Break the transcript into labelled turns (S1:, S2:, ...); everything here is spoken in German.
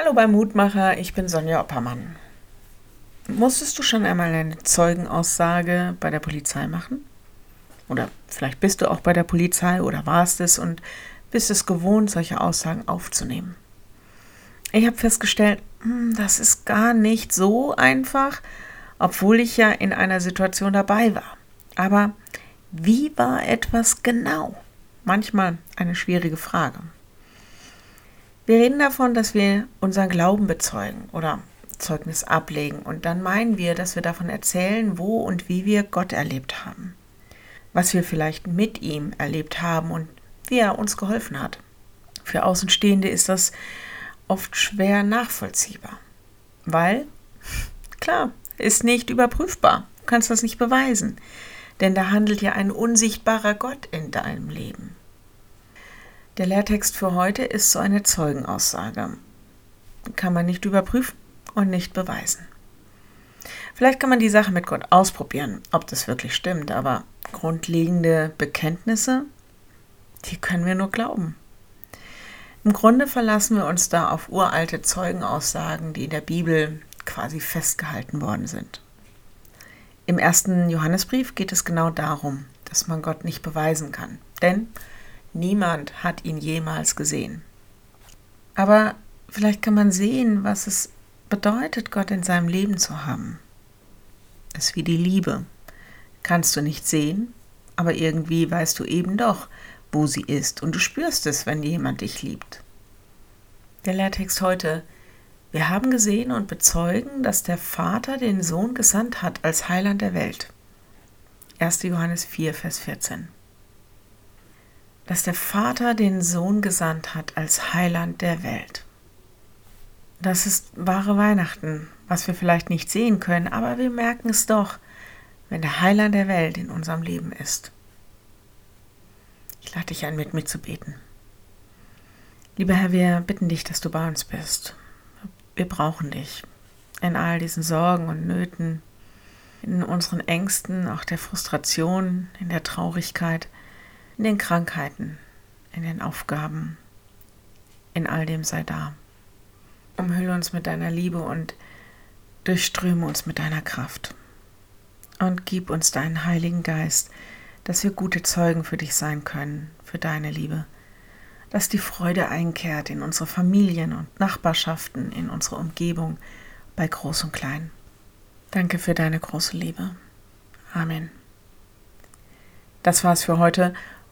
S1: Hallo beim Mutmacher, ich bin Sonja Oppermann. Musstest du schon einmal eine Zeugenaussage bei der Polizei machen? Oder vielleicht bist du auch bei der Polizei oder warst es und bist es gewohnt, solche Aussagen aufzunehmen. Ich habe festgestellt, hm, das ist gar nicht so einfach, obwohl ich ja in einer Situation dabei war. Aber wie war etwas genau? Manchmal eine schwierige Frage. Wir reden davon, dass wir unseren Glauben bezeugen oder Zeugnis ablegen. Und dann meinen wir, dass wir davon erzählen, wo und wie wir Gott erlebt haben, was wir vielleicht mit ihm erlebt haben und wie er uns geholfen hat. Für Außenstehende ist das oft schwer nachvollziehbar, weil, klar, ist nicht überprüfbar, du kannst das nicht beweisen, denn da handelt ja ein unsichtbarer Gott in deinem Leben. Der Lehrtext für heute ist so eine Zeugenaussage. Kann man nicht überprüfen und nicht beweisen. Vielleicht kann man die Sache mit Gott ausprobieren, ob das wirklich stimmt, aber grundlegende Bekenntnisse, die können wir nur glauben. Im Grunde verlassen wir uns da auf uralte Zeugenaussagen, die in der Bibel quasi festgehalten worden sind. Im ersten Johannesbrief geht es genau darum, dass man Gott nicht beweisen kann. Denn Niemand hat ihn jemals gesehen. Aber vielleicht kann man sehen, was es bedeutet, Gott in seinem Leben zu haben. Es ist wie die Liebe. Kannst du nicht sehen, aber irgendwie weißt du eben doch, wo sie ist und du spürst es, wenn jemand dich liebt. Der Lehrtext heute. Wir haben gesehen und bezeugen, dass der Vater den Sohn gesandt hat als Heiland der Welt. 1. Johannes 4, Vers 14 dass der Vater den Sohn gesandt hat als Heiland der Welt. Das ist wahre Weihnachten, was wir vielleicht nicht sehen können, aber wir merken es doch, wenn der Heiland der Welt in unserem Leben ist. Ich lade dich ein, mit mir zu beten. Lieber Herr, wir bitten dich, dass du bei uns bist. Wir brauchen dich in all diesen Sorgen und Nöten, in unseren Ängsten, auch der Frustration, in der Traurigkeit in den Krankheiten, in den Aufgaben, in all dem sei da. Umhülle uns mit deiner Liebe und durchströme uns mit deiner Kraft. Und gib uns deinen Heiligen Geist, dass wir gute Zeugen für dich sein können, für deine Liebe. Dass die Freude einkehrt in unsere Familien und Nachbarschaften, in unsere Umgebung, bei Groß und Klein. Danke für deine große Liebe. Amen. Das war's für heute